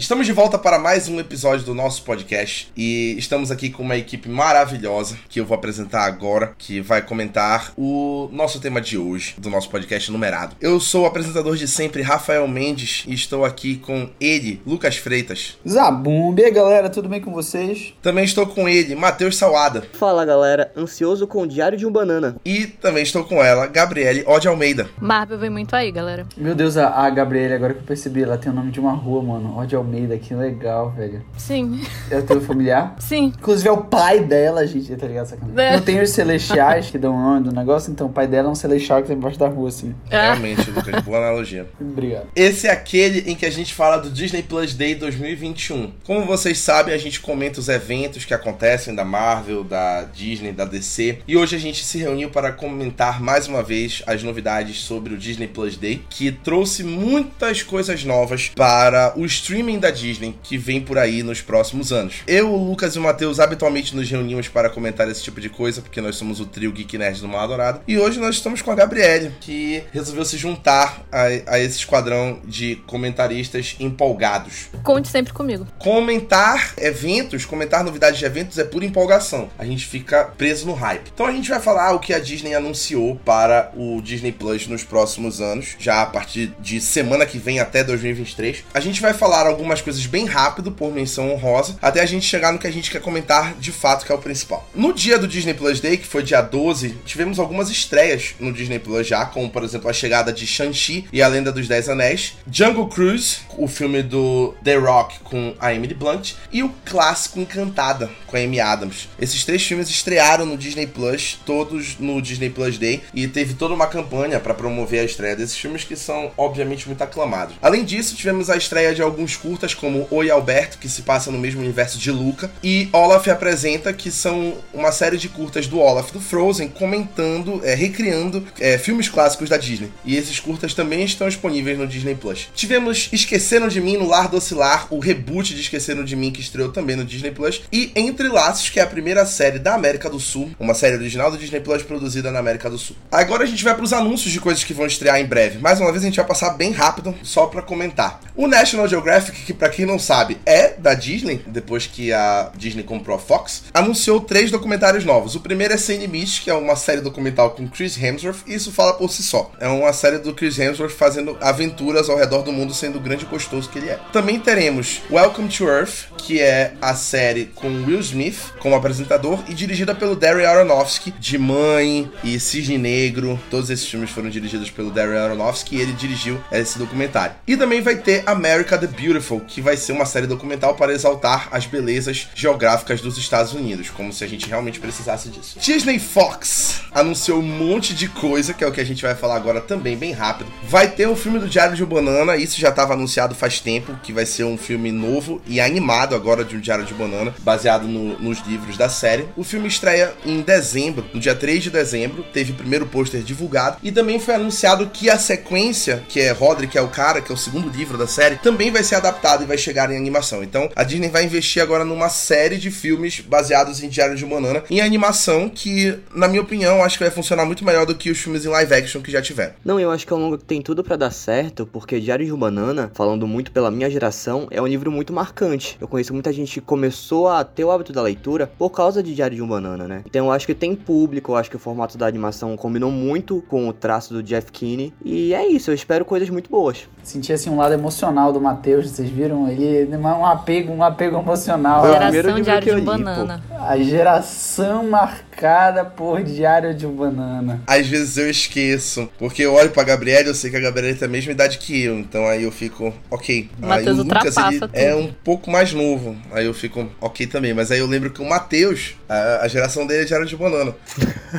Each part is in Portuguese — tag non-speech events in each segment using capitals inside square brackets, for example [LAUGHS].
Estamos de volta para mais um episódio do nosso podcast e estamos aqui com uma equipe maravilhosa que eu vou apresentar agora, que vai comentar o nosso tema de hoje, do nosso podcast numerado. Eu sou o apresentador de sempre, Rafael Mendes, e estou aqui com ele, Lucas Freitas. Zabumbi, galera, tudo bem com vocês? Também estou com ele, Matheus Salada. Fala galera, ansioso com o Diário de um Banana. E também estou com ela, Gabriele Ode Almeida. Marvel vem muito aí, galera. Meu Deus, a, a Gabriele, agora que eu percebi, ela tem o nome de uma rua, mano. Ode Almeida. Almeida, que legal, velho. Sim. É o teu familiar? [LAUGHS] Sim. Inclusive é o pai dela, gente, tá ligado? É. Não tem os celestiais que dão nome do negócio, então o pai dela é um celestial que tá embaixo da rua, assim. É. Realmente, Lucas, boa [LAUGHS] analogia. Obrigado. Esse é aquele em que a gente fala do Disney Plus Day 2021. Como vocês sabem, a gente comenta os eventos que acontecem da Marvel, da Disney, da DC. E hoje a gente se reuniu para comentar mais uma vez as novidades sobre o Disney Plus Day, que trouxe muitas coisas novas para o streaming da Disney que vem por aí nos próximos anos. Eu, o Lucas e o Matheus habitualmente nos reunimos para comentar esse tipo de coisa, porque nós somos o trio Geek Nerd do Mal Adorado. E hoje nós estamos com a Gabriele, que resolveu se juntar a, a esse esquadrão de comentaristas empolgados. Conte sempre comigo. Comentar eventos, comentar novidades de eventos é pura empolgação. A gente fica preso no hype. Então a gente vai falar o que a Disney anunciou para o Disney Plus nos próximos anos, já a partir de semana que vem até 2023. A gente vai falar algumas algumas coisas bem rápido, por menção honrosa, até a gente chegar no que a gente quer comentar de fato, que é o principal. No dia do Disney Plus Day, que foi dia 12, tivemos algumas estreias no Disney Plus já, como por exemplo a chegada de Shang-Chi e a Lenda dos Dez Anéis, Jungle Cruise, o filme do The Rock com a Emily Blunt, e o clássico Encantada com a Amy Adams. Esses três filmes estrearam no Disney Plus, todos no Disney Plus Day, e teve toda uma campanha para promover a estreia desses filmes que são obviamente muito aclamados. Além disso, tivemos a estreia de alguns curtas curtas como Oi Alberto, que se passa no mesmo universo de Luca, e Olaf apresenta, que são uma série de curtas do Olaf do Frozen, comentando, é, recriando é, filmes clássicos da Disney. E esses curtas também estão disponíveis no Disney Plus. Tivemos Esqueceram de Mim no Lar do Oscilar, o reboot de Esqueceram de Mim, que estreou também no Disney Plus, e Entre Laços, que é a primeira série da América do Sul, uma série original do Disney Plus produzida na América do Sul. Agora a gente vai para os anúncios de coisas que vão estrear em breve. Mais uma vez a gente vai passar bem rápido, só para comentar. O National Geographic, que para quem não sabe é da Disney, depois que a Disney comprou a Fox, anunciou três documentários novos. O primeiro é Sem Limites, que é uma série documental com Chris Hemsworth, e isso fala por si só. É uma série do Chris Hemsworth fazendo aventuras ao redor do mundo, sendo o grande gostoso que ele é. Também teremos Welcome to Earth, que é a série com Will Smith como apresentador e dirigida pelo Darren Aronofsky, de Mãe e Cisne Negro. Todos esses filmes foram dirigidos pelo Darren Aronofsky e ele dirigiu esse documentário. E também vai ter America the Beautiful, que vai ser uma série documental para exaltar as belezas geográficas dos Estados Unidos, como se a gente realmente precisasse disso. Disney Fox anunciou um monte de coisa, que é o que a gente vai falar agora também, bem rápido. Vai ter o filme do Diário de Banana, isso já estava anunciado faz tempo, que vai ser um filme novo e animado agora de um Diário de Banana, baseado no, nos livros da série. O filme estreia em dezembro, no dia 3 de dezembro, teve o primeiro pôster divulgado, e também foi anunciado que a sequência, que é Roderick, que é o cara, que é o segundo livro da série, também vai ser adaptado e vai chegar em animação. Então, a Disney vai investir agora numa série de filmes baseados em Diário de Banana, em animação, que, na minha opinião, acho que vai funcionar muito melhor do que os filmes em live action que já tiveram. Não, eu acho que é um longa que tem tudo para dar certo, porque Diário de Banana, falando muito pela minha geração, é um livro muito marcante. Eu conheço muita gente que começou a ter o hábito da leitura por causa de Diário de um Banana, né? Então eu acho que tem público, eu acho que o formato da animação combinou muito com o traço do Jeff Kinney. E é isso, eu espero coisas muito boas. Senti assim um lado emocional do Matheus, vocês viram? Ele um apego, um apego emocional. Geração Diário de Banana. A geração marcada por Diário de Banana. Às vezes eu esqueço, porque eu olho pra Gabriela eu sei que a Gabriela tem a mesma idade que eu, então aí eu fico, ok. Matheus o Lucas ele é um pouco mais novo, aí eu fico, ok também. Mas aí eu lembro que o Matheus, a, a geração dele é Diário de Banana.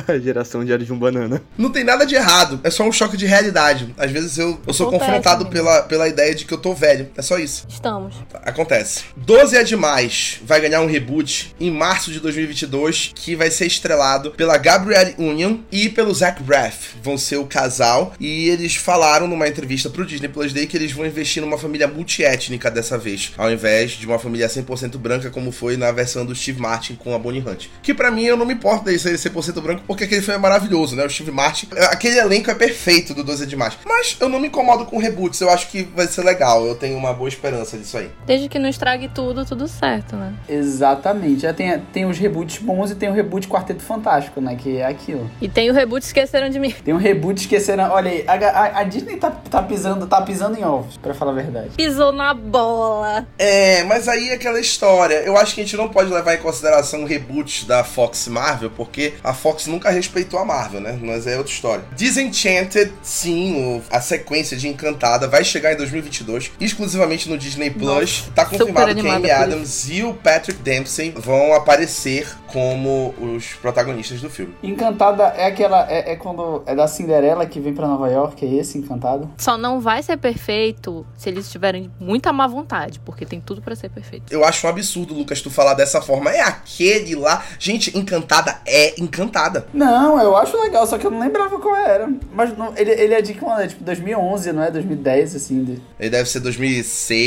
a [LAUGHS] geração Diário de um Banana. Não tem nada de errado, é só um choque de realidade. Às vezes eu, eu sou Acontece, confrontado pela, pela ideia de que eu tô velho, é só isso. Estamos. Acontece. 12 é demais vai ganhar um reboot em março de 2022, que vai ser estrelado pela Gabrielle Union e pelo Zach Braff. Vão ser o casal. E eles falaram numa entrevista pro Disney Plus Day que eles vão investir numa família multiétnica dessa vez, ao invés de uma família 100% branca, como foi na versão do Steve Martin com a Bonnie Hunt. Que para mim eu não me importo de ser 100% branco, porque aquele filme é maravilhoso, né? O Steve Martin, aquele elenco é perfeito do 12 de março. Mas eu não me incomodo com reboots, eu acho que vai ser legal. Eu tenho uma boa esperança disso aí. Desde que não estrague tudo, tudo certo, né? Exatamente. Já tem, tem os reboots bons e tem o reboot Quarteto Fantástico, né? Que é aquilo. E tem o reboot Esqueceram de Mim. [LAUGHS] Tem um reboot Esqueceram. Olha aí, a, a, a Disney tá, tá, pisando, tá pisando em ovos, pra falar a verdade. Pisou na bola. É, mas aí é aquela história. Eu acho que a gente não pode levar em consideração o reboot da Fox Marvel, porque a Fox nunca respeitou a Marvel, né? Mas é outra história. Desenchanted, sim, o, a sequência de Encantada vai chegar em 2022, exclusivamente no Disney Plus. Nossa, tá confirmado que a Amy Adams e o Patrick Dempsey vão aparecer como os protagonistas do filme. Encantada é aquela. É, é, quando. É da Cinderela que vem para Nova York, é esse Encantado? Só não vai ser perfeito se eles tiverem muita má vontade, porque tem tudo para ser perfeito. Eu acho um absurdo, Lucas, tu falar dessa forma. É aquele lá. Gente, Encantada é Encantada. Não, eu acho legal, só que eu não lembrava qual era. Mas não, ele, ele é de quando? É tipo 2011, não é? 2010, assim. De... Ele deve ser 2006.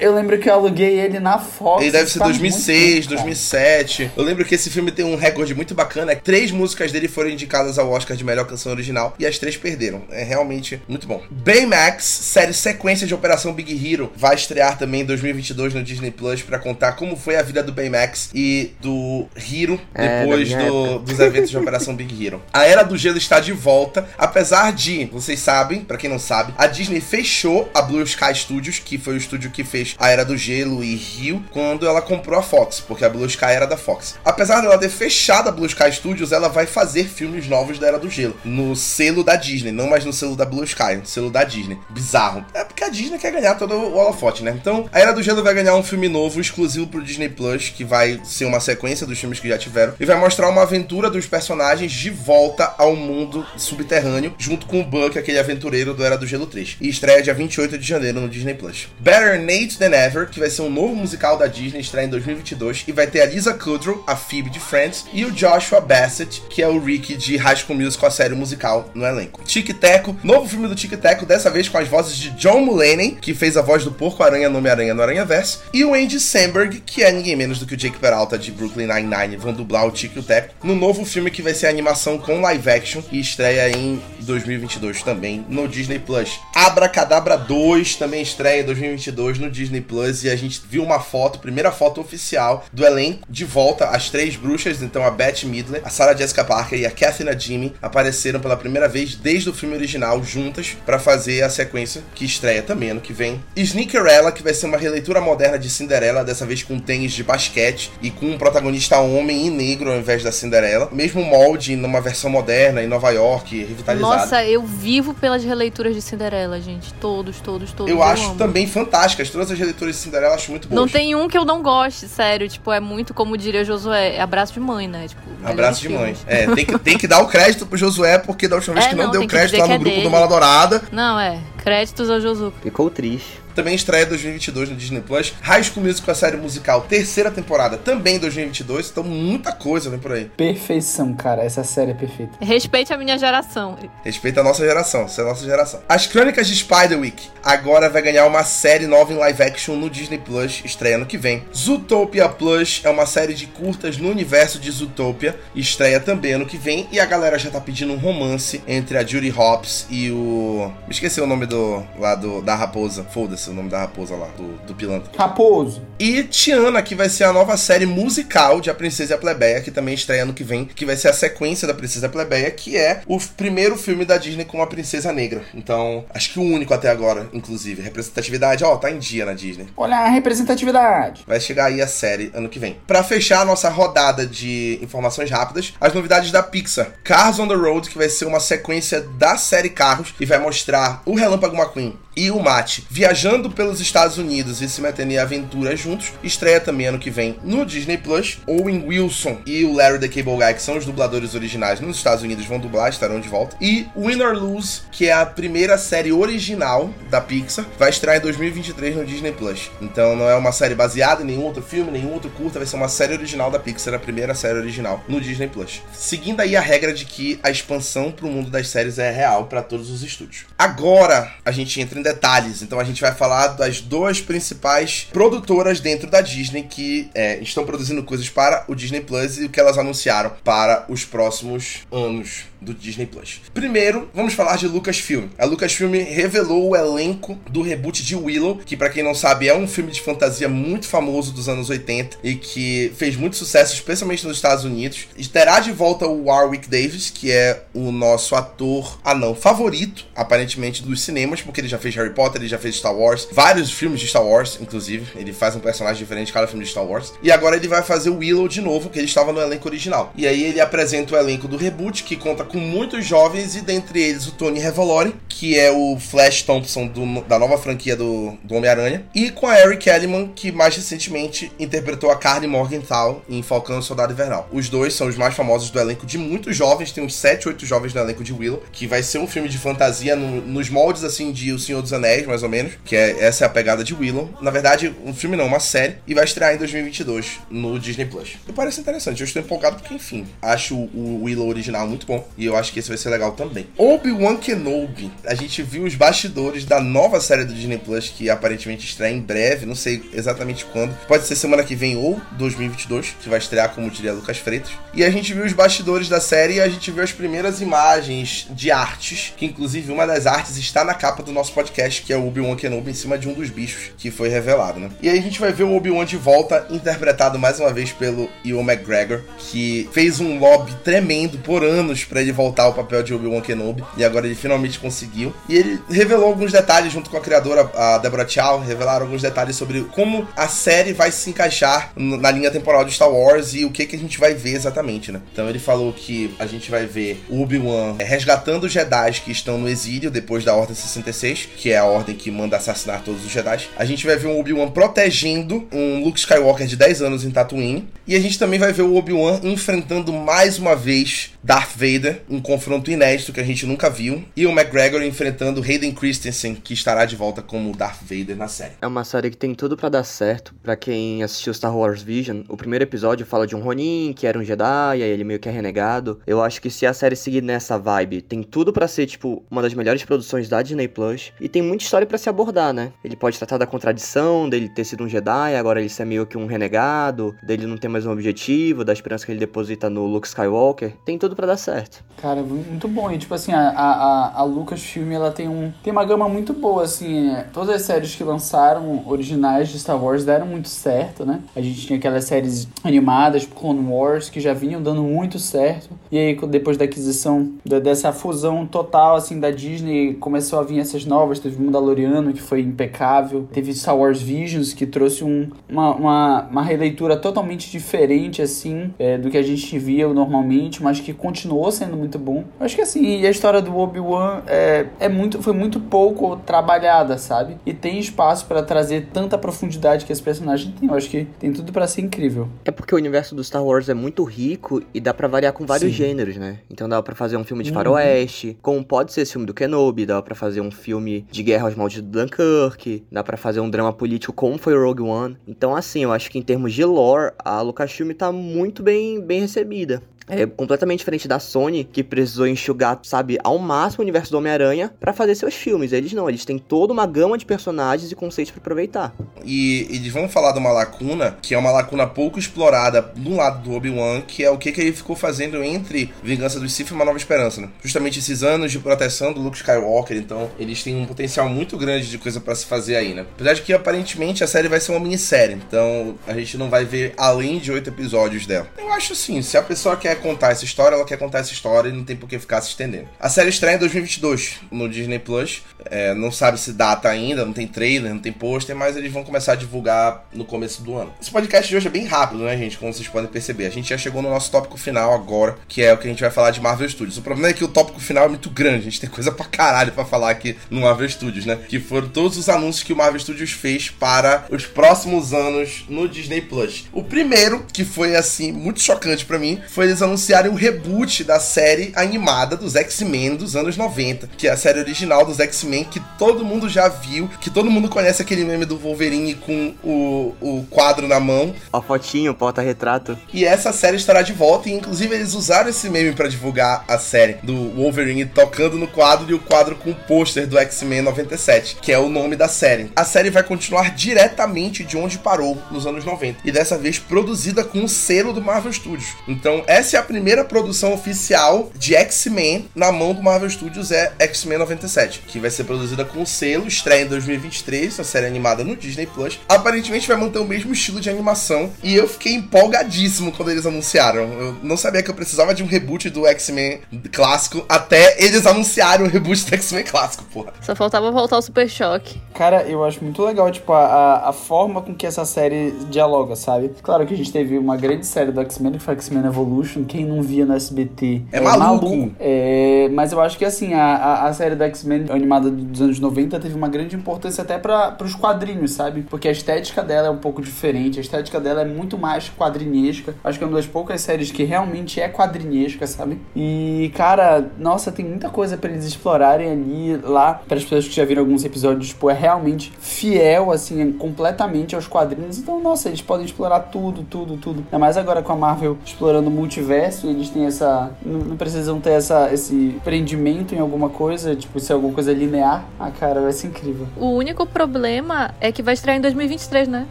Eu lembro que eu aluguei ele na Fox. Ele deve ser 2006, tempo, 2007. Eu lembro que esse filme tem um recorde muito bacana. Três músicas dele foram indicadas ao Oscar de melhor canção original e as três perderam. É realmente muito bom. Baymax, série sequência de Operação Big Hero, vai estrear também em 2022 no Disney Plus para contar como foi a vida do Baymax e do Hero é, depois do, dos eventos de Operação Big Hero. A Era do Gelo está de volta, apesar de, vocês sabem, para quem não sabe, a Disney fechou a Blue Sky Studios, que foi o estúdio que fez a Era do Gelo e Rio, quando ela comprou a Fox, porque a Blue Sky era da Fox. Apesar dela ter fechado a Blue Sky Studios, ela vai fazer filmes novos da Era do Gelo. No selo da Disney, não mais no selo da Blue Sky, no selo da Disney. Bizarro. É porque a Disney quer ganhar todo o holofote, né? Então, a Era do Gelo vai ganhar um filme novo, exclusivo pro Disney Plus, que vai ser uma sequência dos filmes que já tiveram, e vai mostrar uma aventura dos personagens de volta ao mundo subterrâneo, junto com o Buck, aquele aventureiro do Era do Gelo 3. E estreia dia 28 de janeiro no Disney Plus. Better Nate Than Ever, que vai ser um novo musical da Disney, estreia em 2022, e vai ter a Lisa Kudrow a Phoebe de Friends, e o Joshua Bassett, que é o Rick de High School Musical, a série musical no elenco. Tic Teco, novo filme do Tic Teco, dessa vez com as vozes de John Mulaney, que fez a voz do Porco-Aranha no Homem-Aranha no Aranha Verso, e o Andy Samberg, que é ninguém menos do que o Jake Peralta de Brooklyn Nine-Nine, vão dublar o Tic Teco, no novo filme que vai ser animação com live action e estreia em 2022 também no Disney Plus. Abracadabra 2 também estreia 2022 no Disney Plus e a gente viu uma foto, primeira foto oficial do elenco de volta as três bruxas, então a Beth Midler, a Sarah Jessica Parker e a Katherine Jimmy apareceram pela primeira vez desde o filme original juntas para fazer a sequência que estreia também ano que vem. Sneakerella, que vai ser uma releitura moderna de Cinderela, dessa vez com tênis de basquete e com um protagonista homem e negro ao invés da Cinderela. Mesmo molde numa versão moderna em Nova York, revitalizada. Nossa, eu vivo pelas releituras de Cinderela, gente. Todos, todos, todos. Eu, eu acho amo. também fantásticas. Todas as releituras de Cinderela eu acho muito boas. Não tem um que eu não goste, sério. Tipo, é muito, como diria Josué, é abraço de mãe, né? Tipo, abraço de mãe. É, tem que, tem que dar o crédito pro Josué, porque da última vez é, que não, não deu crédito lá no é grupo dele. do Mala Dourada. Não, é. Créditos ao Josu. Ficou triste também estreia 2022 no Disney Plus. High School Musical, a série musical, terceira temporada, também 2022. Então, muita coisa vem por aí. Perfeição, cara. Essa série é perfeita. Respeite a minha geração. Respeita a nossa geração. Essa é a nossa geração. As Crônicas de Spiderwick agora vai ganhar uma série nova em live action no Disney Plus, estreia ano que vem. Zootopia Plus é uma série de curtas no universo de Zootopia, estreia também ano que vem. E a galera já tá pedindo um romance entre a Judy Hopps e o. Me esqueci o nome do. lá do, da raposa. Foda-se o nome da raposa lá, do, do pilantra. Raposo. E Tiana, que vai ser a nova série musical de A Princesa e a Plebeia, que também estreia ano que vem, que vai ser a sequência da Princesa e a Plebeia, que é o primeiro filme da Disney com a Princesa Negra. Então, acho que o único até agora, inclusive. Representatividade, ó, tá em dia na Disney. Olha a representatividade. Vai chegar aí a série ano que vem. Para fechar a nossa rodada de informações rápidas, as novidades da Pixar. Cars on the Road, que vai ser uma sequência da série Carros e vai mostrar o Relâmpago McQueen e o Matt viajando pelos Estados Unidos e se metendo em aventuras juntos. Estreia também ano que vem no Disney Plus. Owen Wilson e o Larry the Cable Guy, que são os dubladores originais nos Estados Unidos, vão dublar, estarão de volta. E Win or Lose, que é a primeira série original da Pixar, vai estrear em 2023 no Disney Plus. Então não é uma série baseada em nenhum outro filme, nenhum outro curta, vai ser uma série original da Pixar, a primeira série original no Disney Plus. Seguindo aí a regra de que a expansão para o mundo das séries é real para todos os estúdios. Agora a gente entra em detalhes, então a gente vai falar das duas principais produtoras dentro da Disney que é, estão produzindo coisas para o Disney Plus e o que elas anunciaram para os próximos anos do Disney Plus. Primeiro, vamos falar de Lucasfilm. A Lucasfilm revelou o elenco do reboot de Willow, que para quem não sabe é um filme de fantasia muito famoso dos anos 80 e que fez muito sucesso, especialmente nos Estados Unidos. E terá de volta o Warwick Davis, que é o nosso ator anão favorito, aparentemente dos cinemas, porque ele já fez Harry Potter, ele já fez Star Wars, vários filmes de Star Wars, inclusive. Ele faz um personagem diferente cada filme de Star Wars. E agora ele vai fazer o Willow de novo, que ele estava no elenco original. E aí ele apresenta o elenco do reboot, que conta com muitos jovens e dentre eles o Tony Revolori, que é o Flash Thompson do, da nova franquia do, do Homem-Aranha, e com a Eric Kellyman, que mais recentemente interpretou a Carly Morgenthau em Falcão e Soldado Invernal. Os dois são os mais famosos do elenco de muitos jovens, tem uns 7, 8 jovens no elenco de Willow, que vai ser um filme de fantasia no, nos moldes assim de O Senhor dos Anéis, mais ou menos, que é essa é a pegada de Willow. Na verdade, um filme não, uma série, e vai estrear em 2022 no Disney Plus. E parece interessante, eu estou empolgado porque, enfim, acho o Willow original muito bom e eu acho que esse vai ser legal também. Obi-Wan Kenobi. A gente viu os bastidores da nova série do Disney Plus que aparentemente estreia em breve, não sei exatamente quando. Pode ser semana que vem ou 2022, que vai estrear, como diria Lucas Freitas. E a gente viu os bastidores da série e a gente viu as primeiras imagens de artes, que inclusive uma das artes está na capa do nosso podcast, que é o Obi-Wan Kenobi em cima de um dos bichos que foi revelado, né? E aí a gente vai ver o Obi-Wan de volta, interpretado mais uma vez pelo Ewan McGregor, que fez um lobby tremendo por anos para ele voltar ao papel de Obi-Wan Kenobi, e agora ele finalmente conseguiu. E ele revelou alguns detalhes junto com a criadora, a Deborah Chow, revelaram alguns detalhes sobre como a série vai se encaixar na linha temporal de Star Wars e o que, que a gente vai ver exatamente, né? Então ele falou que a gente vai ver Obi-Wan resgatando os Jedi que estão no exílio depois da Ordem 66, que é a ordem que manda assassinar todos os Jedi. A gente vai ver o Obi-Wan protegendo um Luke Skywalker de 10 anos em Tatooine. E a gente também vai ver o Obi-Wan enfrentando mais uma vez Darth Vader, um confronto inédito que a gente nunca viu, e o McGregor enfrentando Hayden Christensen, que estará de volta como Darth Vader na série. É uma série que tem tudo para dar certo. Para quem assistiu Star Wars Vision, o primeiro episódio fala de um Ronin, que era um Jedi, e aí ele meio que é renegado. Eu acho que se a série seguir nessa vibe, tem tudo para ser, tipo, uma das melhores produções da Disney Plus, e tem muita história para se abordar, né? Ele pode tratar da contradição dele ter sido um Jedi, agora ele ser meio que um renegado, dele não ter mais um objetivo, da esperança que ele deposita no Luke Skywalker. Tem tudo para dar certo. Cara, muito bom. E tipo assim, a, a, a Lucasfilm ela tem, um, tem uma gama muito boa, assim. É, todas as séries que lançaram originais de Star Wars deram muito certo, né? A gente tinha aquelas séries animadas, tipo Clone Wars, que já vinham dando muito certo. E aí, depois da aquisição da, dessa fusão total, assim, da Disney, começou a vir essas novas. Teve Mandaloriano, que foi impecável. Teve Star Wars Visions, que trouxe um, uma, uma, uma releitura totalmente diferente, assim, é, do que a gente via normalmente, mas que continuou sendo muito bom. Eu acho que assim, a história do Obi-Wan é, é muito, foi muito pouco trabalhada, sabe? E tem espaço para trazer tanta profundidade que esse personagem tem. Eu acho que tem tudo para ser incrível. É porque o universo do Star Wars é muito rico e dá para variar com vários Sim. gêneros, né? Então dá para fazer um filme de uhum. faroeste, uhum. como pode ser esse filme do Kenobi, dá para fazer um filme de guerra aos moldes do Dunkirk, dá para fazer um drama político como foi Rogue One. Então assim, eu acho que em termos de lore, a Lucasfilm tá muito bem, bem recebida. É completamente diferente da Sony, que precisou enxugar, sabe, ao máximo o universo do Homem-Aranha para fazer seus filmes. Eles não, eles têm toda uma gama de personagens e conceitos para aproveitar. E eles vão falar de uma lacuna, que é uma lacuna pouco explorada no lado do Obi-Wan, que é o que, que ele ficou fazendo entre Vingança do Sith e Uma Nova Esperança, né? Justamente esses anos de proteção do Luke Skywalker, então eles têm um potencial muito grande de coisa para se fazer aí, né? Apesar de que aparentemente a série vai ser uma minissérie, então a gente não vai ver além de oito episódios dela. Eu acho assim, se a pessoa quer contar essa história, ela quer contar essa história e não tem por que ficar se estendendo. A série estreia em 2022 no Disney Plus. É, não sabe se data ainda, não tem trailer, não tem pôster, mas eles vão começar a divulgar no começo do ano. Esse podcast de hoje é bem rápido, né, gente? Como vocês podem perceber. A gente já chegou no nosso tópico final agora, que é o que a gente vai falar de Marvel Studios. O problema é que o tópico final é muito grande, a gente tem coisa pra caralho pra falar aqui no Marvel Studios, né? Que foram todos os anúncios que o Marvel Studios fez para os próximos anos no Disney Plus. O primeiro, que foi assim, muito chocante para mim, foi eles anunciarem o reboot da série animada dos X-Men dos anos 90, que é a série original dos X-Men que todo mundo já viu, que todo mundo conhece aquele meme do Wolverine com o, o quadro na mão. A fotinho, porta-retrato. E essa série estará de volta, e inclusive eles usaram esse meme para divulgar a série do Wolverine tocando no quadro e o quadro com o pôster do X-Men 97, que é o nome da série. A série vai continuar diretamente de onde parou nos anos 90, e dessa vez produzida com o selo do Marvel Studios. Então, essa é a primeira produção oficial de X-Men na mão do Marvel Studios, é X-Men 97, que vai ser produzida com o selo, estreia em 2023, a série animada no Disney Plus. Aparentemente vai manter o mesmo estilo de animação, e eu fiquei empolgadíssimo quando eles anunciaram. Eu não sabia que eu precisava de um reboot do X-Men clássico até eles anunciarem o reboot do X-Men clássico, porra. Só faltava voltar o Super Choque. Cara, eu acho muito legal, tipo, a, a, a forma com que essa série dialoga, sabe? Claro que a gente teve uma grande série do X-Men, que foi X-Men Evolution. Quem não via no SBT É maluco. É, mas eu acho que, assim, a, a, a série do X-Men animada dos anos 90 teve uma grande importância até para os quadrinhos, sabe? Porque a estética dela é um pouco diferente. A estética dela é muito mais quadrinesca. Acho que é uma das poucas séries que realmente é quadrinesca, sabe? E, cara, nossa, tem muita coisa para eles explorarem ali lá. Para as pessoas que já viram alguns episódios, tipo, é realmente fiel, assim, completamente aos quadrinhos. Então, nossa, eles podem explorar tudo, tudo, tudo. Ainda mais agora com a Marvel explorando o multiverso, eles têm essa. Não, não precisam ter essa, esse prendimento em alguma coisa, tipo, se é alguma coisa linear. Ah, cara, vai ser incrível. O único problema é que vai estrear em 2023, né?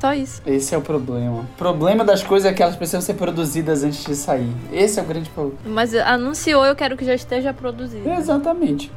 Só isso. Esse é o problema. O problema das coisas é que elas precisam ser produzidas antes de sair. Esse é o grande problema. Mas anunciou, eu quero que já esteja produzido. Exatamente.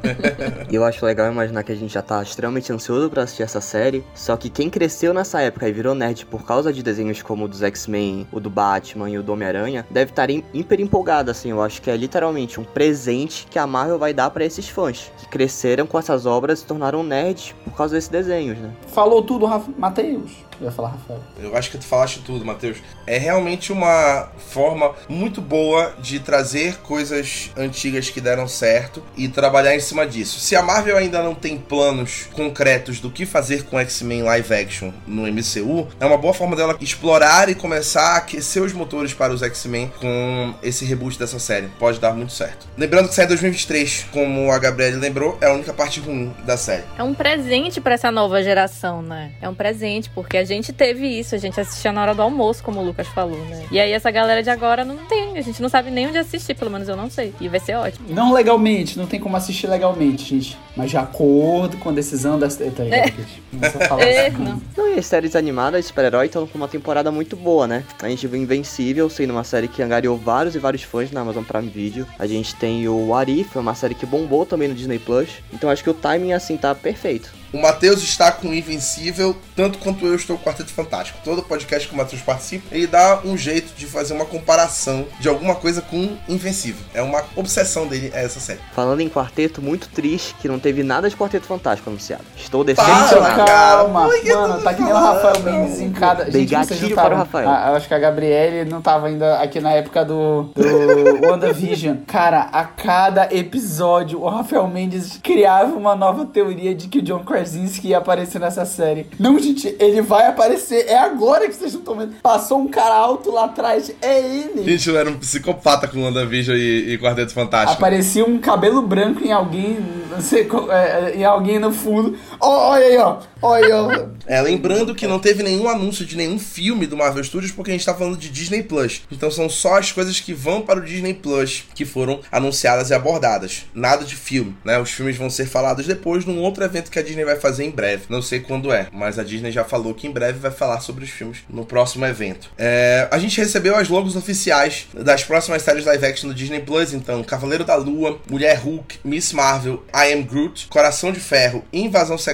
E [LAUGHS] eu acho legal imaginar que a gente já tá extremamente ansioso pra assistir essa série. Só que quem cresceu nessa época e virou nerd por causa de desenhos como o dos X-Men, o do Batman e o do Homem-Aranha, deve estar im- hiper empolgado, assim. Eu acho que é literalmente um presente que a Marvel vai dar pra esses fãs. Que cresceram com essas obras e se tornaram nerds por causa desses desenhos, né? Falou tudo, Rafa... Matheus. Eu ia falar Rafael. Eu acho que tu falaste tudo, Matheus. É realmente uma forma muito boa de trazer coisas antigas que deram certo e trabalhar em cima disso. Se a Marvel ainda não tem planos concretos do que fazer com X-Men live action no MCU, é uma boa forma dela explorar e começar a aquecer os motores para os X-Men com esse reboot dessa série. Pode dar muito certo. Lembrando que sai em 2023, como a Gabriele lembrou, é a única parte ruim da série. É um presente pra essa nova geração, né? É um presente, porque a gente teve isso, a gente assistia na hora do almoço, como o Lucas falou, né? E aí essa galera de agora não tem, a gente não sabe nem onde assistir, pelo menos eu não sei. E vai ser ótimo. Não legalmente, não tem como assistir legalmente, gente. Mas de acordo com a decisão das. Tá ligado? a falar [LAUGHS] É, assim. não. E as séries animadas de super-herói estão com uma temporada muito boa, né? A gente viu Invencível sendo uma série que angariou vários e vários fãs na Amazon Prime Video. A gente tem o What If, uma série que bombou também no Disney Plus. Então acho que o timing, assim, tá perfeito. O Matheus está com o Invencível, tanto quanto eu estou com o Quarteto Fantástico. Todo podcast que o Matheus participa, ele dá um jeito de fazer uma comparação de alguma coisa com Invencível. É uma obsessão dele é essa série. Falando em quarteto, muito triste que não teve nada de Quarteto Fantástico anunciado. Estou decepcionado. Calma, mano, tá que nem o? Rafael Mendes em cada. Dei Gente, gatilho para o Rafael. Ah, eu acho que a Gabriele não tava ainda aqui na época do, do [LAUGHS] WandaVision. Cara, a cada episódio, o Rafael Mendes criava uma nova teoria de que o John Krasinski ia aparecer nessa série. Não, gente, ele vai aparecer. É agora que vocês não estão vendo. Passou um cara alto lá atrás. É ele. Gente, eu era um psicopata com WandaVision e, e Quarteto Fantástico. Aparecia um cabelo branco em alguém, não sei, qual- é, em alguém no fundo. Olha aí, ó. Olha. É, lembrando que não teve nenhum anúncio de nenhum filme do Marvel Studios, porque a gente tá falando de Disney Plus. Então são só as coisas que vão para o Disney Plus que foram anunciadas e abordadas. Nada de filme, né? Os filmes vão ser falados depois num outro evento que a Disney vai fazer em breve. Não sei quando é, mas a Disney já falou que em breve vai falar sobre os filmes no próximo evento. É, a gente recebeu as logos oficiais das próximas séries live action do Disney Plus, então Cavaleiro da Lua, Mulher Hulk, Miss Marvel, I Am Groot, Coração de Ferro, Invasão Secreta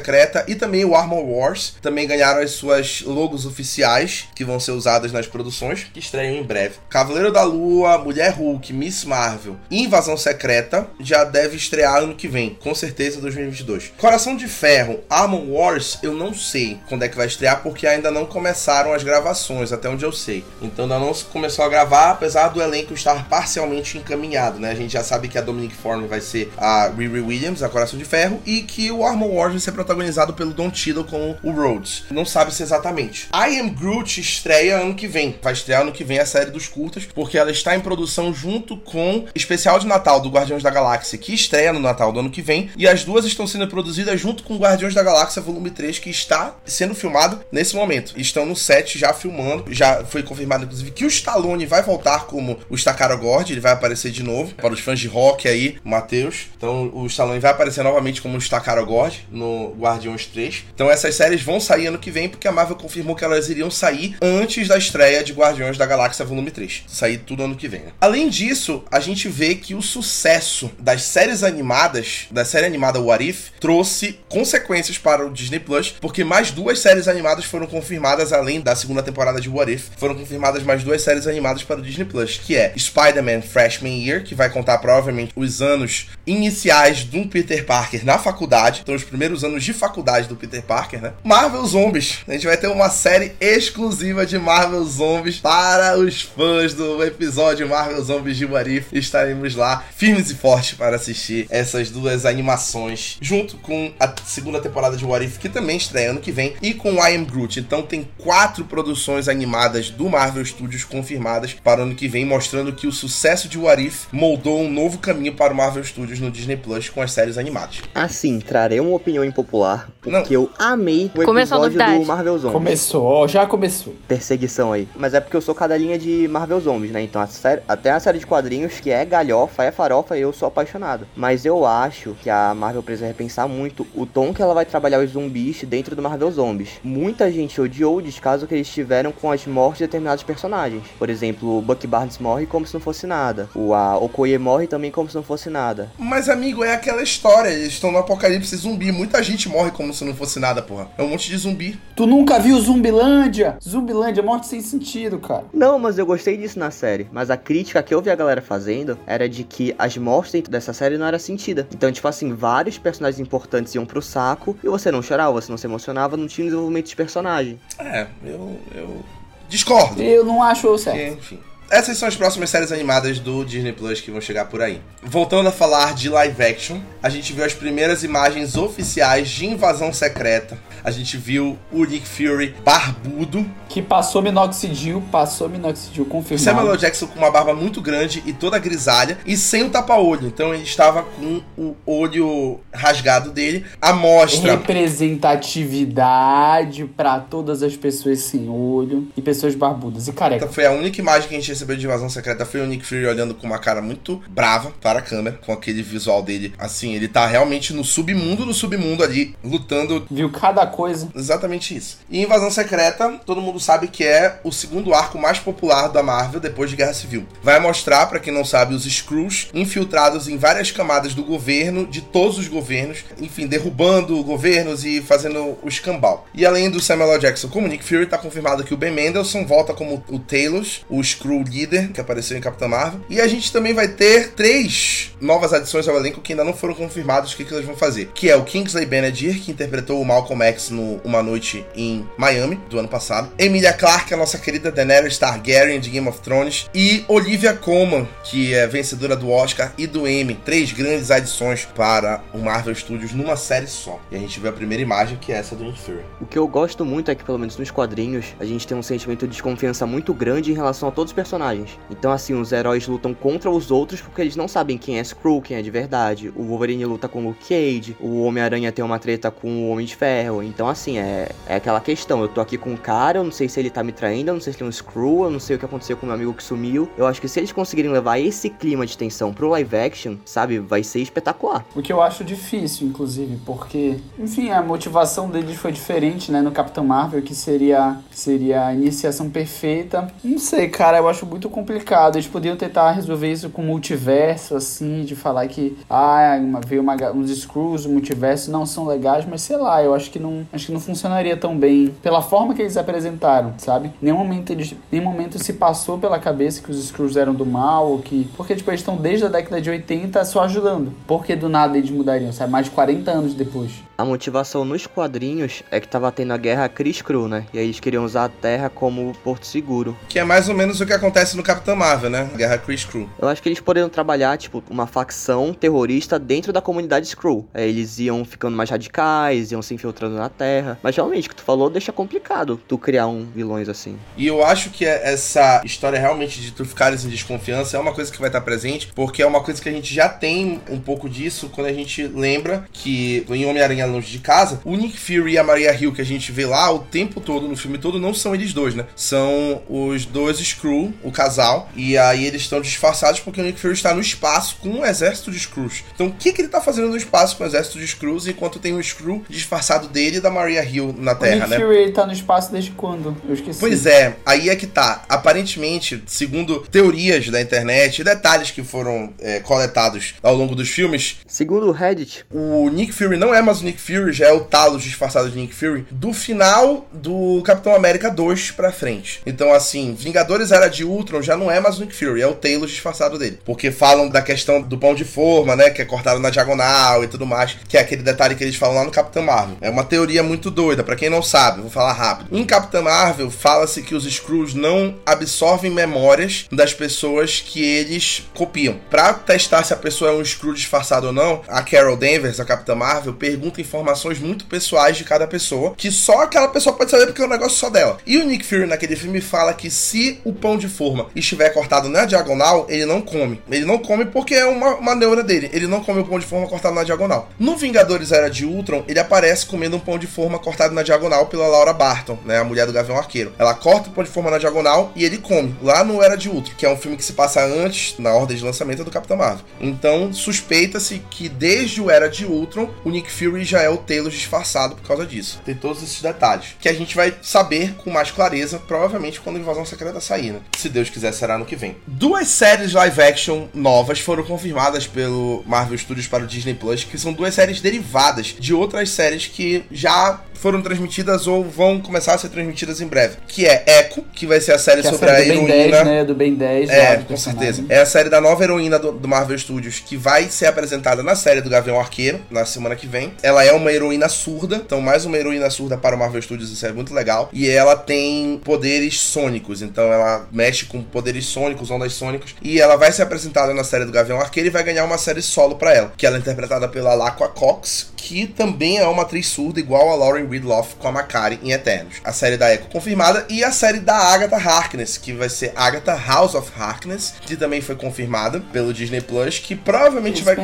e também o Armor Wars. Também ganharam as suas logos oficiais, que vão ser usadas nas produções, que estreiam em breve. Cavaleiro da Lua, Mulher Hulk, Miss Marvel e Invasão Secreta já deve estrear ano que vem, com certeza 2022. Coração de Ferro, Armor Wars, eu não sei quando é que vai estrear, porque ainda não começaram as gravações, até onde eu sei. Então ainda não começou a gravar, apesar do elenco estar parcialmente encaminhado, né? A gente já sabe que a Dominic Form vai ser a Riri Williams, a Coração de Ferro, e que o Armor Wars vai ser protagonizado pelo Don Cheadle com o Rhodes. Não sabe se exatamente. I Am Groot estreia ano que vem. Vai estrear ano que vem a série dos curtas, porque ela está em produção junto com especial de Natal do Guardiões da Galáxia, que estreia no Natal do ano que vem, e as duas estão sendo produzidas junto com Guardiões da Galáxia Volume 3, que está sendo filmado nesse momento. Estão no set já filmando. Já foi confirmado, inclusive, que o Stallone vai voltar como o Stakarogord, ele vai aparecer de novo. Para os fãs de rock aí, Matheus. Então o Stallone vai aparecer novamente como o Stakarogord no Guardiões 3. Então essas séries vão sair ano que vem, porque a Marvel confirmou que elas iriam sair antes da estreia de Guardiões da Galáxia Volume 3. Sair tudo ano que vem. Né? Além disso, a gente vê que o sucesso das séries animadas, da série animada What If, trouxe consequências para o Disney Plus, porque mais duas séries animadas foram confirmadas além da segunda temporada de What If. Foram confirmadas mais duas séries animadas para o Disney Plus, que é Spider-Man Freshman Year, que vai contar provavelmente os anos iniciais do Peter Parker na faculdade, então os primeiros anos de faculdade do Peter Parker, né? Marvel Zombies. A gente vai ter uma série exclusiva de Marvel Zombies para os fãs do episódio Marvel Zombies de What If. Estaremos lá firmes e fortes para assistir essas duas animações, junto com a segunda temporada de What If, que também estreia ano que vem, e com I Am Groot. Então tem quatro produções animadas do Marvel Studios confirmadas para o ano que vem, mostrando que o sucesso de What If moldou um novo caminho para o Marvel Studios no Disney Plus com as séries animadas. Assim, trarei uma opinião impopular, porque eu amei o Começou a episódio do Marvel Zombies. Começou, ó, já começou. Perseguição aí. Mas é porque eu sou cadelinha de Marvel Zombies, né? Então a série, até a série de quadrinhos que é galhofa, é farofa, eu sou apaixonado. Mas eu acho que a Marvel precisa repensar muito o tom que ela vai trabalhar os zumbis dentro do Marvel Zombies. Muita gente odiou o descaso que eles tiveram com as mortes de determinados personagens. Por exemplo, o Bucky Barnes morre como se não fosse nada. O a Okoye morre também como se não fosse nada. Mas, amigo, é aquela história. Eles estão no apocalipse zumbi. Muita gente morre como se não fosse nada, porra. É um monte de zumbi. Tu nunca viu Zumbilândia? Zumbilândia, morte sem sentido, cara. Não, mas eu gostei disso na série. Mas a crítica que eu vi a galera fazendo era de que as mortes dentro dessa série não era sentida. Então, tipo assim, vários personagens importantes iam pro saco e você não chorava, você não se emocionava, não tinha desenvolvimento de personagem. É, eu. eu discordo. Eu não acho Porque, certo. enfim. Essas são as próximas séries animadas do Disney Plus que vão chegar por aí. Voltando a falar de live action, a gente viu as primeiras imagens oficiais de Invasão Secreta. A gente viu o Nick Fury barbudo, Que passou minoxidil, passou minoxidil confirmado. Samuel L. Jackson com uma barba muito grande e toda grisalha e sem o tapa-olho. Então ele estava com o olho rasgado dele. A mostra Representatividade pra todas as pessoas sem olho e pessoas barbudas e careca. Foi a única imagem que a gente recebeu de invasão secreta foi o Nick Fury olhando com uma cara muito brava para a câmera, com aquele visual dele. Assim, ele tá realmente no submundo do submundo ali, lutando Viu cada coisa. Exatamente isso. E Invasão Secreta, todo mundo sabe que é o segundo arco mais popular da Marvel depois de Guerra Civil. Vai mostrar, pra quem não sabe, os Skrulls infiltrados em várias camadas do governo, de todos os governos, enfim, derrubando governos e fazendo o escambau. E além do Samuel L. Jackson como Nick Fury, tá confirmado que o Ben Mendelsohn volta como o Talos, o Skrull que apareceu em Capitã Marvel. E a gente também vai ter três novas adições ao elenco que ainda não foram confirmados o que, que eles vão fazer. Que é o Kingsley Benadir, que interpretou o Malcolm X no Uma Noite em Miami, do ano passado. Emilia Clarke, a nossa querida Daenerys Targaryen de Game of Thrones. E Olivia Colman, que é vencedora do Oscar e do Emmy. Três grandes adições para o Marvel Studios numa série só. E a gente vê a primeira imagem, que é essa do Nick Fury. O que eu gosto muito é que, pelo menos nos quadrinhos, a gente tem um sentimento de desconfiança muito grande em relação a todos os personagens. Então, assim, os heróis lutam contra os outros porque eles não sabem quem é Skrull, quem é de verdade. O Wolverine luta com o Luke Cage, o Homem-Aranha tem uma treta com o Homem de Ferro. Então, assim, é, é aquela questão. Eu tô aqui com um cara, eu não sei se ele tá me traindo, eu não sei se ele é um Skrull, eu não sei o que aconteceu com meu amigo que sumiu. Eu acho que se eles conseguirem levar esse clima de tensão pro live action, sabe, vai ser espetacular. O que eu acho difícil, inclusive, porque, enfim, a motivação deles foi diferente, né, no Capitão Marvel, que seria, que seria a iniciação perfeita. Não sei, cara, eu acho muito complicado. Eles podiam tentar resolver isso com multiverso, assim, de falar que ah, veio uma, uns screws, o multiverso não são legais, mas sei lá, eu acho que não acho que não funcionaria tão bem pela forma que eles apresentaram, sabe? Nenhum momento eles, nenhum momento se passou pela cabeça que os screws eram do mal, ou que. Porque, tipo, eles estão desde a década de 80 só ajudando. Por que do nada eles mudariam, sabe? Mais de 40 anos depois. A motivação nos quadrinhos é que tava tendo a guerra Cris Cru, né? E aí eles queriam usar a Terra como porto seguro. Que é mais ou menos o que acontece no Capitão Marvel, né? A guerra Chris Cru. Eu acho que eles poderiam trabalhar, tipo, uma facção terrorista dentro da comunidade Skrull. É, eles iam ficando mais radicais, iam se infiltrando na Terra. Mas realmente, o que tu falou deixa complicado tu criar um vilões assim. E eu acho que essa história realmente de tu ficares em desconfiança é uma coisa que vai estar presente, porque é uma coisa que a gente já tem um pouco disso quando a gente lembra que em Homem-Aranha Longe de Casa, o Nick Fury e a Maria Hill que a gente vê lá o tempo todo, no filme todo, não são eles dois, né? São os dois Skrull, o casal, e aí eles estão disfarçados porque o Nick Fury está no espaço com um exército de Skrulls. Então o que, que ele está fazendo no espaço com um exército de Skrulls enquanto tem um Skrull disfarçado dele e da Maria Hill na Terra, o Nick né? Fury tá no espaço desde quando? Eu esqueci. Pois é, aí é que tá. Aparentemente, segundo teorias da internet e detalhes que foram é, coletados ao longo dos filmes, segundo o Reddit, o Nick Fury não é mais o Nick Fury, já é o Talos disfarçado de Nick Fury do final do Capitão América 2 pra frente. Então, assim, Vingadores Era de Ultron já não é mais o Nick Fury, é o Talos disfarçado dele. Porque falam da questão do pão de forma, né, que é cortado na diagonal e tudo mais, que é aquele detalhe que eles falam lá no Capitão Marvel. É uma teoria muito doida, para quem não sabe, vou falar rápido. Em Capitão Marvel, fala-se que os Skrulls não absorvem memórias das pessoas que eles copiam. Pra testar se a pessoa é um Skrull disfarçado ou não, a Carol Danvers, a Capitã Marvel, pergunta informações muito pessoais de cada pessoa, que só aquela pessoa pode saber porque é um negócio só dela. E o Nick Fury naquele filme fala que se o pão de forma estiver cortado na diagonal, ele não come. Ele não come porque é uma, uma neura dele. Ele não come o pão de forma cortado na diagonal. No Vingadores Era de Ultron, ele aparece comendo um pão de forma cortado na diagonal pela Laura Barton, né, a mulher do Gavião Arqueiro. Ela corta o pão de forma na diagonal e ele come, lá no Era de Ultron, que é um filme que se passa antes, na ordem de lançamento do Capitão Marvel. Então, suspeita-se que desde o Era de Ultron, o Nick Fury já é o Talos disfarçado por causa disso. Tem todos esses detalhes, que a gente vai saber com mais clareza, provavelmente quando a Invasão Secreta sair, né? Se Deus quiser, será no que vem. Duas séries live action novas foram confirmadas pelo Marvel Studios para o Disney Plus, que são duas séries derivadas de outras séries que já foram transmitidas ou vão começar a ser transmitidas em breve. Que é Echo, que vai ser a série Que é a sobre série a do Ben heroína. 10, né? Do Ben 10. É, com personagem. certeza. É a série da nova heroína do, do Marvel Studios, que vai ser apresentada na série do Gavião Arqueiro, na semana que vem. Ela é uma heroína surda, então mais uma heroína surda para o Marvel Studios, isso é muito legal. E ela tem poderes sônicos, então ela mexe com poderes sônicos, ondas sônicos. E ela vai ser apresentada na série do Gavião Arqueiro e vai ganhar uma série solo para ela, que ela é interpretada pela Laqua Cox, que também é uma atriz surda igual a Lauren Ridloff com a Macari em Eternos. A série da Echo confirmada e a série da Agatha Harkness, que vai ser Agatha House of Harkness, que também foi confirmada pelo Disney Plus, que provavelmente It's vai.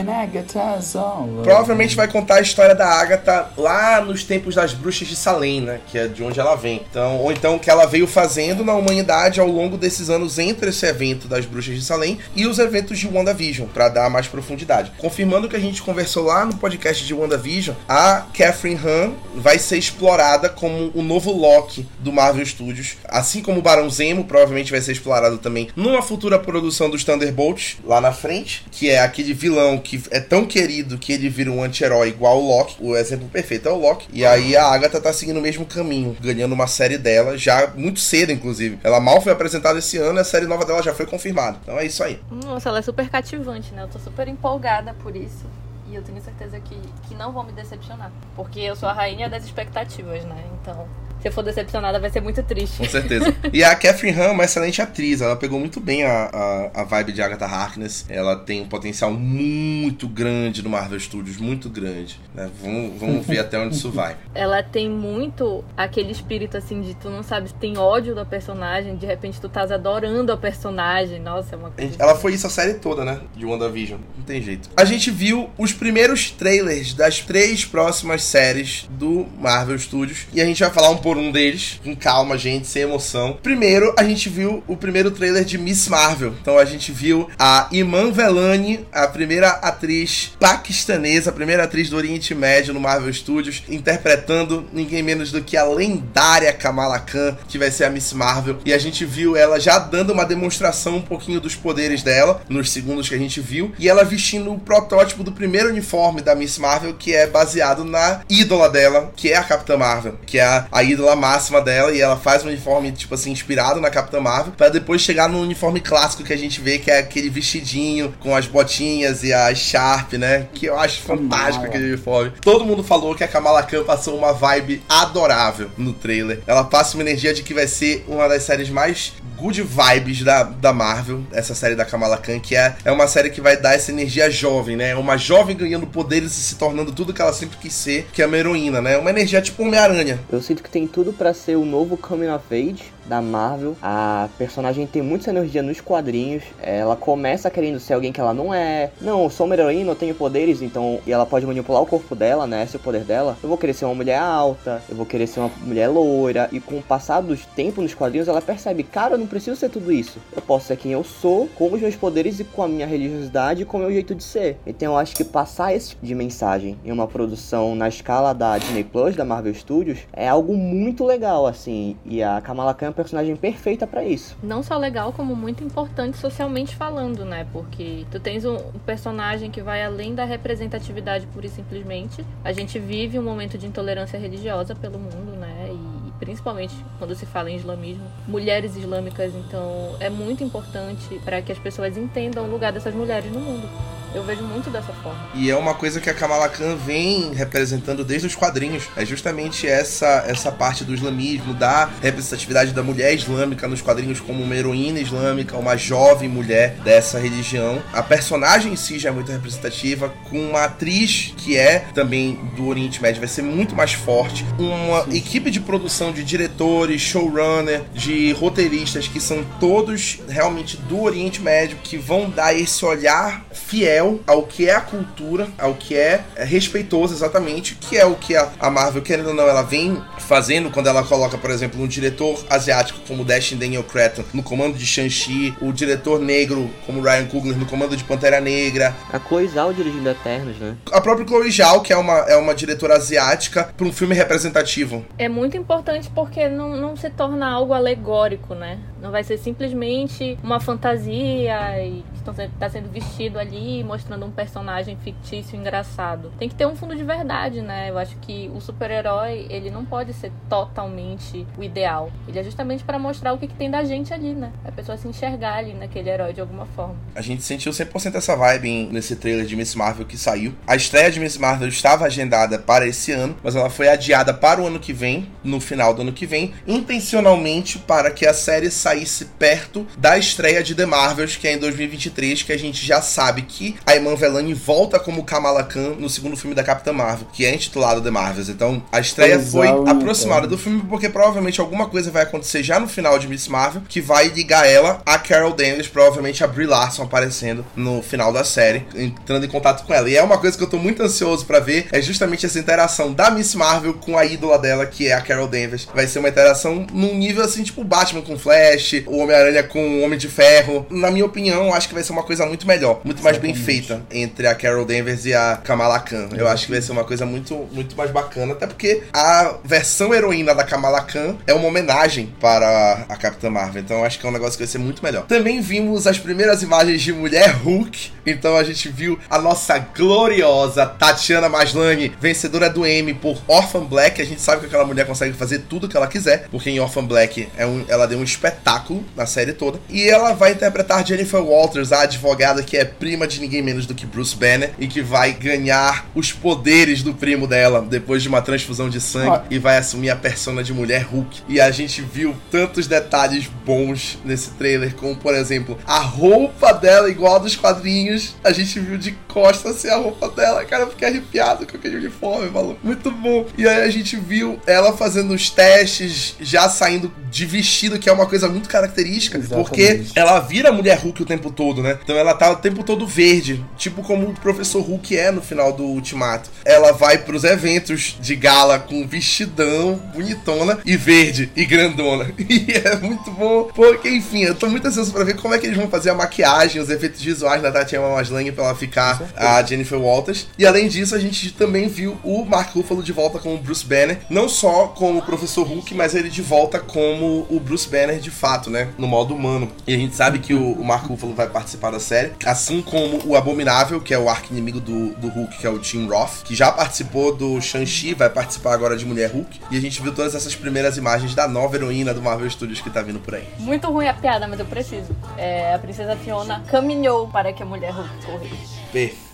Provavelmente vai contar a história da Agatha lá nos tempos das bruxas de Salem, né? Que é de onde ela vem. Então, ou então o que ela veio fazendo na humanidade ao longo desses anos entre esse evento das bruxas de Salem e os eventos de WandaVision, para dar mais profundidade. Confirmando que a gente conversou lá no podcast de WandaVision, a Catherine Han vai ser explorada como o novo Loki do Marvel Studios. Assim como o Barão Zemo provavelmente vai ser explorado também numa futura produção dos Thunderbolts lá na frente, que é aquele vilão que é tão querido que ele vira um anti-herói igual o Loki. O exemplo perfeito é o Loki. E aí a Agatha tá seguindo o mesmo caminho, ganhando uma série dela já muito cedo, inclusive. Ela mal foi apresentada esse ano e a série nova dela já foi confirmada. Então é isso aí. Nossa, ela é super cativante, né? Eu tô super empolgada por isso. E eu tenho certeza que, que não vão me decepcionar. Porque eu sou a rainha das expectativas, né? Então, se eu for decepcionada, vai ser muito triste. Com certeza. e a Catherine Han é uma excelente atriz. Ela pegou muito bem a, a, a vibe de Agatha Harkness. Ela tem um potencial muito grande no Marvel Studios, muito grande. né? Vamos, vamos ver até onde isso vai. [LAUGHS] Ela tem muito aquele espírito assim de tu não sabe se tem ódio da personagem, de repente tu estás adorando a personagem. Nossa, é uma coisa. Ela foi isso a série toda, né? De WandaVision. Não tem jeito. A gente viu os primeiros trailers das três próximas séries do Marvel Studios. E a gente vai falar um por um deles. Com calma, gente, sem emoção. Primeiro, a gente viu o primeiro trailer de Miss Marvel. Então a gente viu a Iman Velani, a primeira atriz paquistanesa, a primeira atriz do Oriente Médio no Marvel Studios, interpretando ninguém menos do que a lendária Kamala Khan, que vai ser a Miss Marvel. E a gente viu ela já dando uma demonstração um pouquinho dos poderes dela, nos segundos que a gente viu, e ela vestindo o protótipo do primeiro uniforme da Miss Marvel, que é baseado na ídola dela, que é a Capitã Marvel, que é a, a ídola máxima dela, e ela faz um uniforme, tipo assim, inspirado na Capitã Marvel, para depois chegar no uniforme clássico que a gente vê, que é aquele vestidinho com as botinhas e a Sharp, né? Que eu acho fantástico aquele uniforme. Todo mundo falou que a Kamala Khan passou uma vibe adorável no trailer. Ela passa uma energia de que vai ser uma das séries mais good vibes da, da Marvel, essa série da Kamala Khan, que é, é uma série que vai dar essa energia jovem, né? Uma jovem ganhando poderes e se tornando tudo que ela sempre quis ser, que é uma heroína, né? Uma energia tipo Homem-Aranha. Eu sinto que tem tudo para ser o novo Coming of Age da Marvel. A personagem tem muita energia nos quadrinhos. Ela começa querendo ser alguém que ela não é. Não, eu sou uma heroína, eu tenho poderes, então. E ela pode manipular o corpo dela, né? Esse é o poder dela. Eu vou querer ser uma mulher alta, eu vou querer ser uma mulher loira. E com o passar dos tempos nos quadrinhos, ela percebe: cara, eu não preciso ser tudo isso. Eu posso ser quem eu sou, com os meus poderes e com a minha religiosidade e com o meu jeito de ser. Então eu acho que passar esse tipo de mensagem em uma produção na escala da Disney Plus, da Marvel Studios, é algo muito legal, assim. E a Kamala Khan personagem perfeita para isso. Não só legal, como muito importante socialmente falando, né? Porque tu tens um personagem que vai além da representatividade pura e simplesmente. A gente vive um momento de intolerância religiosa pelo mundo, né? E principalmente quando se fala em islamismo, mulheres islâmicas, então é muito importante para que as pessoas entendam o lugar dessas mulheres no mundo. Eu vejo muito dessa forma. E é uma coisa que a Kamala Khan vem representando desde os quadrinhos. É justamente essa essa parte do islamismo, da representatividade da mulher islâmica nos quadrinhos como uma heroína islâmica, uma jovem mulher dessa religião. A personagem em si já é muito representativa, com uma atriz que é também do Oriente Médio, vai ser muito mais forte. Uma Sim. equipe de produção de diretores, showrunner, de roteiristas que são todos realmente do Oriente Médio, que vão dar esse olhar fiel fiel ao que é a cultura, ao que é, é respeitoso exatamente, que é o que a, a Marvel, querendo ou não, ela vem fazendo quando ela coloca, por exemplo, um diretor asiático como Destin Daniel Cretton no comando de Shang-Chi, o diretor negro como Ryan Coogler no comando de Pantera Negra. A Chloe Zhao dirigindo Eternos, né? A própria Chloe Zhao, que é uma, é uma diretora asiática, para um filme representativo. É muito importante porque não, não se torna algo alegórico, né? Não vai ser simplesmente uma fantasia e está sendo vestido ali mostrando um personagem fictício engraçado. Tem que ter um fundo de verdade, né? Eu acho que o super-herói, ele não pode ser totalmente o ideal. Ele é justamente para mostrar o que, que, tem da gente ali, né? A pessoa se enxergar ali naquele herói de alguma forma. A gente sentiu 100% essa vibe nesse trailer de Miss Marvel que saiu. A estreia de Miss Marvel estava agendada para esse ano, mas ela foi adiada para o ano que vem, no final do ano que vem, intencionalmente para que a série saísse perto da estreia de The Marvels, que é em 2023, que a gente já sabe que a Iman Velani volta como Kamala Khan no segundo filme da Capitã Marvel, que é intitulado The Marvels. Então, a estreia foi aproximada do filme porque provavelmente alguma coisa vai acontecer já no final de Miss Marvel que vai ligar ela a Carol Danvers, provavelmente a Brie Larson aparecendo no final da série, entrando em contato com ela. E é uma coisa que eu tô muito ansioso para ver, é justamente essa interação da Miss Marvel com a ídola dela, que é a Carol Danvers. Vai ser uma interação num nível assim, tipo Batman com Flash, o Homem-Aranha com o Homem de Ferro. Na minha opinião, acho que vai ser uma coisa muito melhor, muito mais bem feita entre a Carol Danvers e a Kamala Khan. Eu acho que vai ser uma coisa muito, muito mais bacana, até porque a versão heroína da Kamala Khan é uma homenagem para a Capitã Marvel. Então eu acho que é um negócio que vai ser muito melhor. Também vimos as primeiras imagens de Mulher Hulk. Então a gente viu a nossa gloriosa Tatiana Maslany, vencedora do Emmy por Orphan Black. A gente sabe que aquela mulher consegue fazer tudo que ela quiser, porque em Orphan Black é um, ela deu um espetáculo na série toda. E ela vai interpretar Jennifer Walters, a advogada que é prima de ninguém menos do que Bruce Banner e que vai ganhar os poderes do primo dela depois de uma transfusão de sangue ah. e vai assumir a persona de mulher Hulk. E a gente viu tantos detalhes bons nesse trailer, como por exemplo, a roupa dela igual a dos quadrinhos. A gente viu de costas assim a roupa dela, cara, eu fiquei arrepiado com aquele uniforme, maluco. Muito bom. E aí a gente viu ela fazendo os testes, já saindo de vestido, que é uma coisa muito característica, Exatamente. porque ela vira mulher Hulk o tempo todo, né? Então ela tá o tempo todo verde, tipo como o professor Hulk é no final do Ultimato. Ela vai pros eventos de gala com vestidão, bonitona e verde e grandona. [LAUGHS] E é muito bom, porque enfim, eu tô muito ansioso pra ver como é que eles vão fazer a maquiagem, os efeitos visuais da Tatiana Maslany pra ela ficar a Jennifer Walters. E além disso, a gente também viu o Mark Ruffalo de volta como Bruce Banner, não só como o professor Hulk, mas ele de volta como o Bruce Banner de fato, né? No modo humano. E a gente sabe que o, o Mark Ruffalo vai participar da série, assim como o Abominável, que é o arco-inimigo do, do Hulk, que é o Tim Roth, que já participou do Shang-Chi, vai participar agora de Mulher Hulk. E a gente viu todas essas primeiras imagens da nova heroína do Marvel Studios que tá vindo por aí. Muito ruim a piada, mas eu preciso. É, a princesa Fiona caminhou para que a mulher Hulk corresse. Perfeito.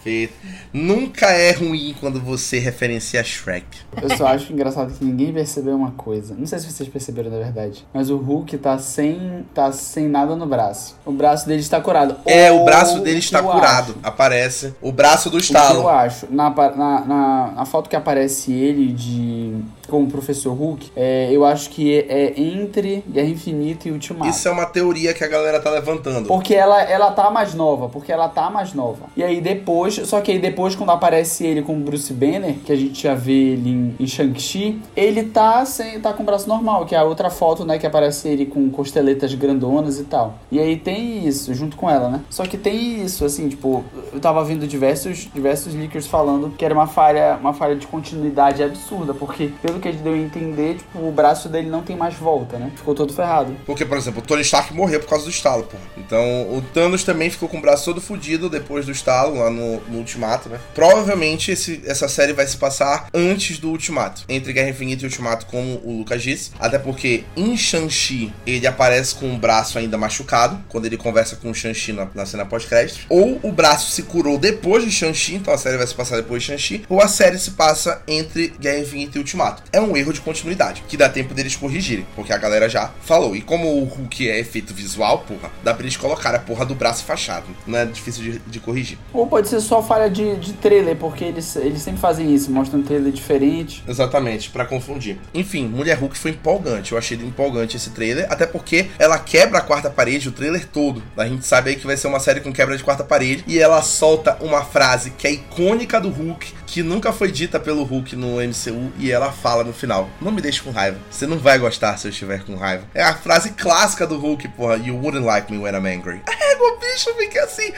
Nunca é ruim quando você referencia Shrek. Eu só acho engraçado que ninguém percebeu uma coisa. Não sei se vocês perceberam na verdade. Mas o Hulk tá sem. tá sem nada no braço. O braço dele está curado. É, Ou o braço dele está curado. acho- Aparece o braço do O que estalo. eu acho, na, na, na, na foto que aparece ele de como professor Hulk, é, eu acho que é entre Guerra Infinita e Ultimato. Isso é uma teoria que a galera tá levantando. Porque ela, ela tá mais nova, porque ela tá mais nova. E aí depois, só que aí depois quando aparece ele com o Bruce Banner, que a gente já vê ele em, em Shang-Chi, ele tá sem tá com o braço normal, que é a outra foto, né, que aparece ele com costeletas grandonas e tal. E aí tem isso junto com ela, né? Só que tem isso, assim, tipo, eu tava vendo diversos diversos leakers falando que era uma falha, uma falha de continuidade absurda, porque pelo que a gente deu a entender, tipo, o braço dele não tem mais volta, né? Ficou todo ferrado. Porque, por exemplo, o Tony Stark morreu por causa do estalo, pô. Então, o Thanos também ficou com o braço todo fudido depois do estalo, lá no, no Ultimato, né? Provavelmente esse, essa série vai se passar antes do Ultimato. Entre Guerra Infinita e Ultimato, como o Lucas disse. Até porque em Shang-Chi ele aparece com o braço ainda machucado, quando ele conversa com o Shang-Chi na, na cena pós-crédito. Ou o braço se curou depois de Shang-Chi, então a série vai se passar depois de Shang-Chi. Ou a série se passa entre Guerra Infinita e Ultimato. É um erro de continuidade, que dá tempo deles corrigirem, porque a galera já falou. E como o Hulk é efeito visual, porra, dá pra eles colocar a porra do braço fachado. Não é difícil de, de corrigir. Ou pode ser só falha de, de trailer, porque eles, eles sempre fazem isso, mostram um trailer diferente. Exatamente, pra confundir. Enfim, Mulher Hulk foi empolgante. Eu achei empolgante esse trailer, até porque ela quebra a quarta parede o trailer todo. A gente sabe aí que vai ser uma série com quebra de quarta parede e ela solta uma frase que é icônica do Hulk, que nunca foi dita pelo Hulk no MCU e ela fala no final: "Não me deixe com raiva. Você não vai gostar se eu estiver com raiva". É a frase clássica do Hulk, porra. You wouldn't like me when I'm angry. [LAUGHS] É, o bicho fica assim.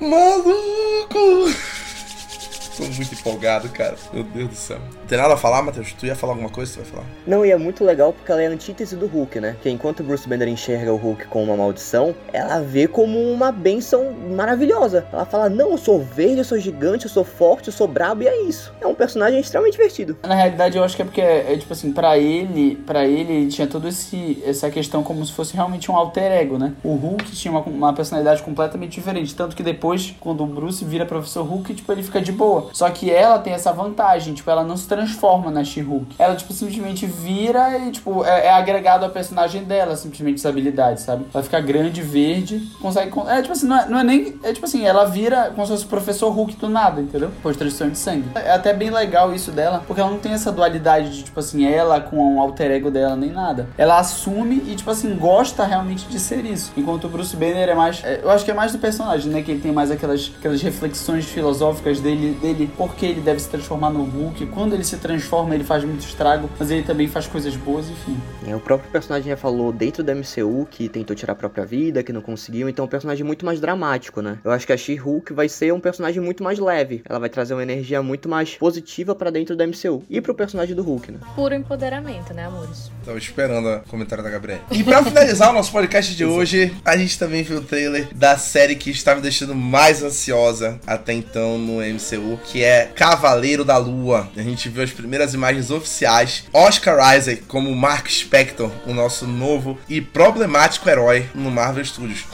Maluco! [LAUGHS] Tô muito empolgado, cara. Meu Deus do céu. Tem nada a falar, Matheus? Tu ia falar alguma coisa? Tu vai falar? Não, e é muito legal porque ela é a antítese do Hulk, né? Que enquanto o Bruce Banner enxerga o Hulk como uma maldição, ela vê como uma benção maravilhosa. Ela fala: Não, eu sou verde, eu sou gigante, eu sou forte, eu sou brabo, e é isso. É um personagem extremamente divertido. Na realidade, eu acho que é porque, é, tipo assim, pra ele, para ele, ele tinha toda esse, essa questão como se fosse realmente um alter ego, né? O Hulk tinha uma, uma personalidade completamente diferente. Tanto que depois, quando o Bruce vira professor Hulk, tipo, ele fica de boa. Só que ela tem essa vantagem, tipo, ela não se transforma na She-Hulk. Ela, tipo, simplesmente vira e, tipo, é, é agregado ao personagem dela, simplesmente essa habilidade, sabe? Ela fica grande, verde, consegue. con- É, tipo assim, não é, não é nem. É tipo assim, ela vira como se fosse o professor Hulk do nada, entendeu? Por transfusão de sangue. É até bem legal isso dela, porque ela não tem essa dualidade de, tipo assim, ela com um alter ego dela, nem nada. Ela assume e, tipo assim, gosta realmente de ser isso. Enquanto o Bruce Banner é mais. é, eu acho que é mais do personagem, né? Que ele tem mais aquelas, aquelas reflexões filosóficas dele, dele, por que ele deve se transformar no Hulk. Quando ele se transforma, ele faz muito estrago, mas ele também faz coisas boas, enfim. É, o próprio personagem já falou dentro da MCU que tentou tirar a própria vida, que não conseguiu, então é um personagem muito mais dramático, né? Eu acho que a She-Hulk vai ser um personagem muito mais leve. Ela vai trazer uma energia muito mais positiva pra dentro da MCU. E pro personagem do Hulk, né? Puro empoderamento, né, amores? Tava esperando o comentário da Gabriela. E pra finalizar o nosso podcast de hoje, a gente também viu o trailer da série que está me deixando mais ansiosa até então no MCU, que é Cavaleiro da Lua. A gente viu as primeiras imagens oficiais. Oscar Isaac como Mark Spector, o nosso novo e problemático herói no Marvel Studios.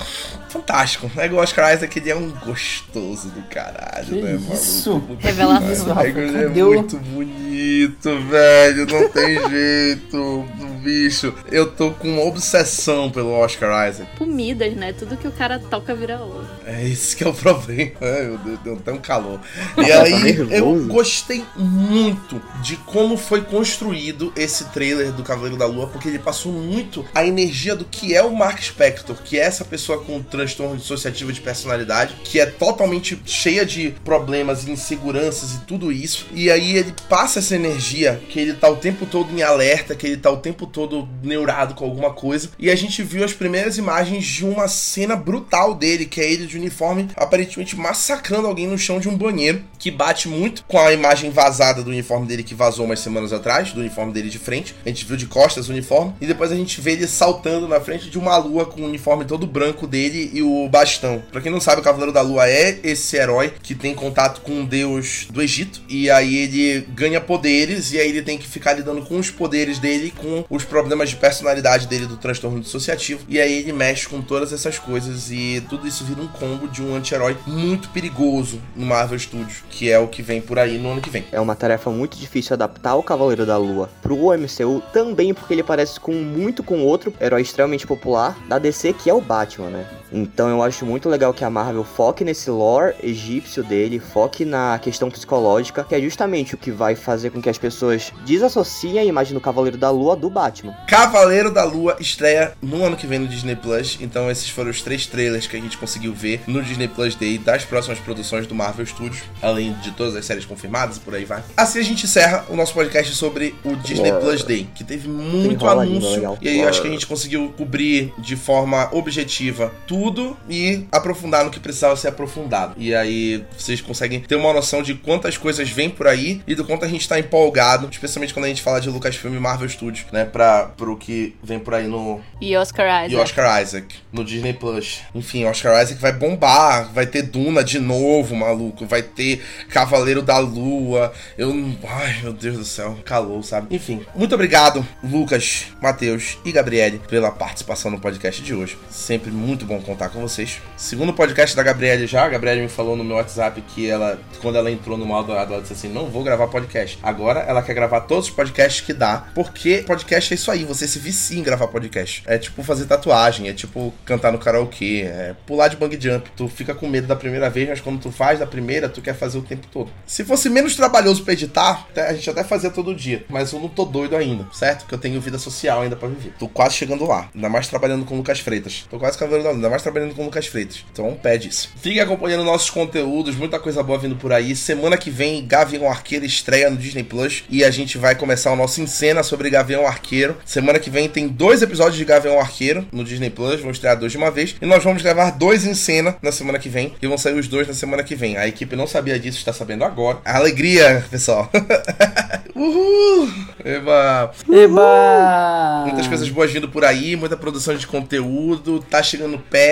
Fantástico. É igual o Oscar Isaac, ele é um gostoso do caralho, Que né, maluco? isso? Revelação. é o- muito bonito, velho. Não tem [LAUGHS] jeito. Bicho, eu tô com uma obsessão pelo Oscar Isaac. Comidas, né? Tudo que o cara toca vira ouro. É isso que é o problema. [LAUGHS] Ai, meu Deus, deu até um calor. E Tá aí, eu gostei muito de como foi construído esse trailer do Cavaleiro da Lua, porque ele passou muito a energia do que é o Mark Spector, que é essa pessoa com transtorno dissociativo de personalidade, que é totalmente cheia de problemas, inseguranças e tudo isso. E aí ele passa essa energia que ele tá o tempo todo em alerta, que ele tá o tempo todo neurado com alguma coisa. E a gente viu as primeiras imagens de uma cena brutal dele, que é ele de uniforme aparentemente massacrando alguém no chão de um banheiro, que bate muito com a imagem vazada do uniforme dele que vazou umas semanas atrás, do uniforme dele de frente. A gente viu de costas o uniforme e depois a gente vê ele saltando na frente de uma lua com o uniforme todo branco dele e o bastão. Para quem não sabe, o Cavaleiro da Lua é esse herói que tem contato com um deus do Egito e aí ele ganha poderes e aí ele tem que ficar lidando com os poderes dele, com os problemas de personalidade dele do transtorno dissociativo e aí ele mexe com todas essas coisas e tudo isso vira um combo de um anti-herói muito perigoso no Marvel Studios, que é o que vem por aí no ano que vem. É uma tarefa muito difícil adaptar o Cavaleiro da Lua pro MCU, também porque ele parece com muito com outro herói extremamente popular da DC, que é o Batman, né? Então eu acho muito legal que a Marvel foque nesse lore egípcio dele, foque na questão psicológica, que é justamente o que vai fazer com que as pessoas desassociem a imagem do Cavaleiro da Lua do Batman. Cavaleiro da Lua estreia no ano que vem no Disney Plus, então esses foram os três trailers que a gente conseguiu ver no Disney Plus Day das próximas produções do Marvel Studios, além de todas as séries confirmadas e por aí vai. Assim a gente encerra o nosso podcast sobre o Disney Plus Day, que teve muito anúncio, e aí eu acho que a gente conseguiu cobrir de forma objetiva tudo tudo e aprofundar no que precisava ser aprofundado. E aí vocês conseguem ter uma noção de quantas coisas vêm por aí e do quanto a gente tá empolgado, especialmente quando a gente fala de Lucasfilm e Marvel Studios, né? Pra, pro que vem por aí no. E Oscar Isaac. E Oscar Isaac, no Disney Plus. Enfim, Oscar Isaac vai bombar, vai ter Duna de novo, maluco, vai ter Cavaleiro da Lua. Eu. Ai, meu Deus do céu, calou, sabe? Enfim, muito obrigado, Lucas, Matheus e Gabriele, pela participação no podcast de hoje. Sempre muito bom contar com vocês. Segundo podcast da Gabriele já, a Gabriele me falou no meu WhatsApp que ela, quando ela entrou no Dourado, ela disse assim: não vou gravar podcast. Agora ela quer gravar todos os podcasts que dá, porque podcast é isso aí, você se vicia em gravar podcast. É tipo fazer tatuagem, é tipo cantar no karaokê, é pular de bang jump. Tu fica com medo da primeira vez, mas quando tu faz da primeira, tu quer fazer o tempo todo. Se fosse menos trabalhoso pra editar, a gente até fazia todo dia, mas eu não tô doido ainda, certo? Porque eu tenho vida social ainda pra viver. Tô quase chegando lá, ainda mais trabalhando com o Lucas Freitas. Tô quase cavaleiro ainda mais trabalhando com o Lucas Freitas. Então pede isso. Fique acompanhando nossos conteúdos, muita coisa boa vindo por aí. Semana que vem, Gavião Arqueiro estreia no Disney Plus e a gente vai começar o nosso encena sobre Gavião Arqueiro. Semana que vem tem dois episódios de Gavião Arqueiro no Disney Plus, vamos estrear dois de uma vez. E nós vamos gravar dois em cena na semana que vem. E vão sair os dois na semana que vem. A equipe não sabia disso, está sabendo agora. Alegria, pessoal. [LAUGHS] Uhul! Eba! Eba! Muitas coisas boas vindo por aí, muita produção de conteúdo, tá chegando perto.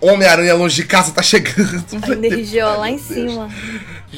Homem-Aranha longe de casa tá chegando. A [LAUGHS] energia lá em cima.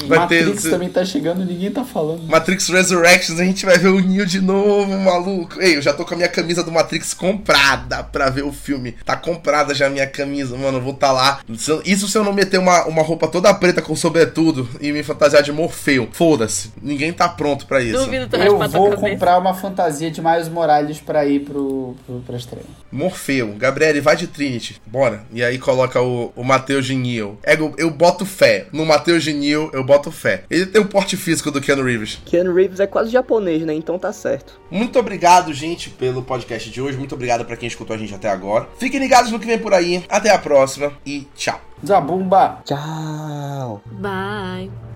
Vai Matrix ter... também tá chegando, ninguém tá falando. Matrix Resurrections, a gente vai ver o Neo de novo, maluco. Ei, eu já tô com a minha camisa do Matrix comprada pra ver o filme. Tá comprada já a minha camisa, mano. Eu vou tá lá. Isso se eu não meter uma, uma roupa toda preta com sobretudo e me fantasiar de Morfeu. Foda-se. Ninguém tá pronto pra isso. Duvido tu Eu vou comprar uma fantasia de Miles Morales pra ir pro, pro, pra estreia. Morfeu. Gabriele, vai de Trinity. Bora. E aí coloca o, o Matheus de Neo. Eu, eu boto fé. No Matheus de Neo, eu boto fé. Ele tem o porte físico do Keanu Reeves. Keanu Reeves é quase japonês, né? Então tá certo. Muito obrigado, gente, pelo podcast de hoje. Muito obrigado para quem escutou a gente até agora. Fiquem ligados no que vem por aí. Até a próxima e tchau. Zabumba. Tchau. Bye.